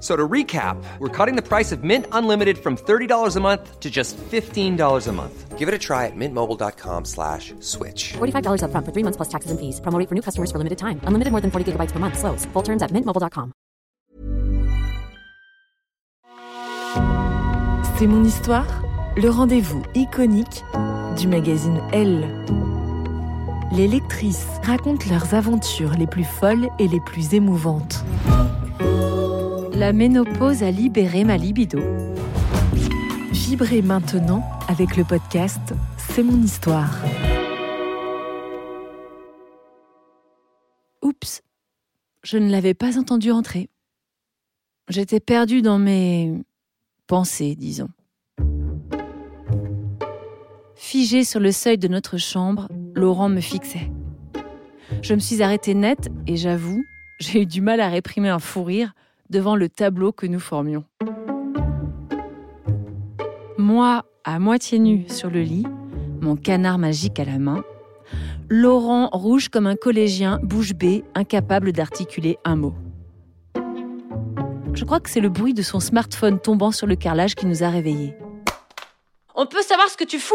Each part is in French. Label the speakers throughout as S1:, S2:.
S1: So to recap, we're cutting the price of Mint Unlimited from $30 a month to just $15 a month. Give it a try at mintmobile.com slash switch.
S2: $45 up front for three months plus taxes and fees. Promo rate for new customers for limited time. Unlimited more than 40 gigabytes per month. Slows. Full terms at mintmobile.com.
S3: C'est mon histoire, le rendez-vous iconique du magazine Elle. Les lectrices racontent leurs aventures les plus folles et les plus émouvantes. La ménopause a libéré ma libido. Vibrez maintenant avec le podcast C'est mon histoire. Oups, je ne l'avais pas entendu entrer. J'étais perdue dans mes pensées, disons. Figé sur le seuil de notre chambre, Laurent me fixait. Je me suis arrêtée net et j'avoue, j'ai eu du mal à réprimer un fou rire devant le tableau que nous formions. Moi, à moitié nu sur le lit, mon canard magique à la main, Laurent rouge comme un collégien, bouche bée, incapable d'articuler un mot. Je crois que c'est le bruit de son smartphone tombant sur le carrelage qui nous a réveillés.
S4: On peut savoir ce que tu fous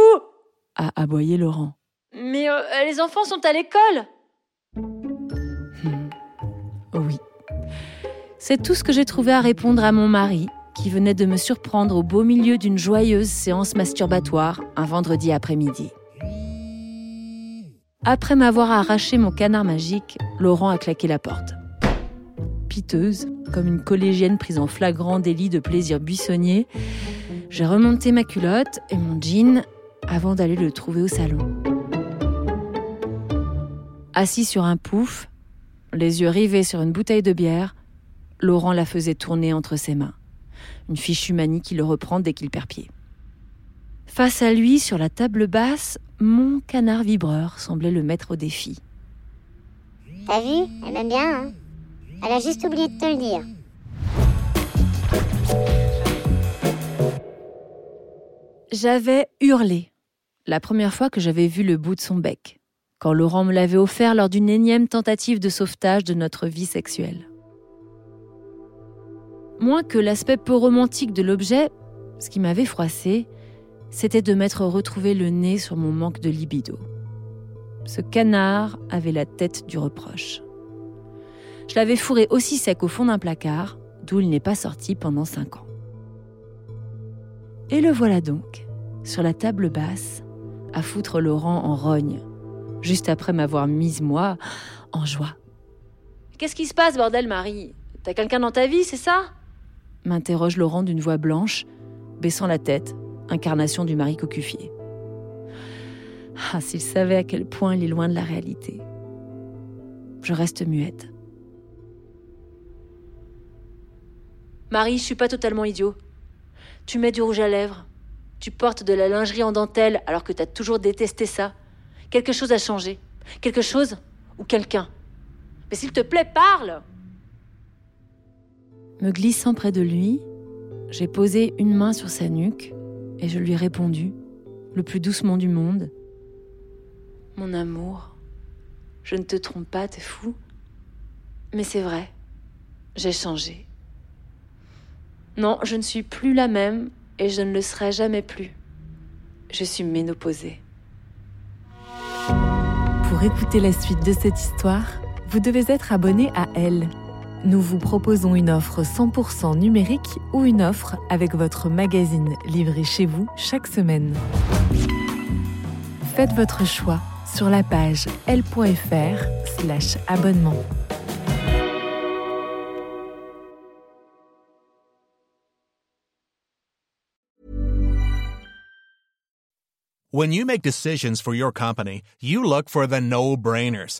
S3: a aboyé Laurent.
S4: Mais euh, les enfants sont à l'école
S3: Hmm. Oui. C'est tout ce que j'ai trouvé à répondre à mon mari, qui venait de me surprendre au beau milieu d'une joyeuse séance masturbatoire un vendredi après-midi. Après m'avoir arraché mon canard magique, Laurent a claqué la porte. Piteuse, comme une collégienne prise en flagrant délit de plaisir buissonnier, j'ai remonté ma culotte et mon jean avant d'aller le trouver au salon. Assis sur un pouf, les yeux rivés sur une bouteille de bière, Laurent la faisait tourner entre ses mains. Une fichue manie qui le reprend dès qu'il perd pied. Face à lui, sur la table basse, mon canard vibreur semblait le mettre au défi.
S5: T'as vu? Elle aime bien, hein? Elle a juste oublié de te le dire.
S3: J'avais hurlé la première fois que j'avais vu le bout de son bec, quand Laurent me l'avait offert lors d'une énième tentative de sauvetage de notre vie sexuelle. Moins que l'aspect peu romantique de l'objet, ce qui m'avait froissé, c'était de m'être retrouvé le nez sur mon manque de libido. Ce canard avait la tête du reproche. Je l'avais fourré aussi sec au fond d'un placard, d'où il n'est pas sorti pendant cinq ans. Et le voilà donc, sur la table basse, à foutre Laurent en rogne, juste après m'avoir mise, moi, en joie.
S4: Qu'est-ce qui se passe, bordel, Marie? T'as quelqu'un dans ta vie, c'est ça?
S3: M'interroge Laurent d'une voix blanche, baissant la tête, incarnation du mari cocufié. Ah, s'il savait à quel point il est loin de la réalité. Je reste muette.
S4: Marie, je suis pas totalement idiot. Tu mets du rouge à lèvres. Tu portes de la lingerie en dentelle alors que t'as toujours détesté ça. Quelque chose a changé. Quelque chose ou quelqu'un Mais s'il te plaît, parle
S3: Me glissant près de lui, j'ai posé une main sur sa nuque et je lui ai répondu, le plus doucement du monde.
S4: Mon amour, je ne te trompe pas, t'es fou. Mais c'est vrai, j'ai changé. Non, je ne suis plus la même et je ne le serai jamais plus. Je suis ménopausée.
S6: Pour écouter la suite de cette histoire, vous devez être abonné à Elle. Nous vous proposons une offre 100% numérique ou une offre avec votre magazine livré chez vous chaque semaine. Faites votre choix sur la page l.fr slash abonnement.
S7: When you make decisions for your company, you look for the no-brainers.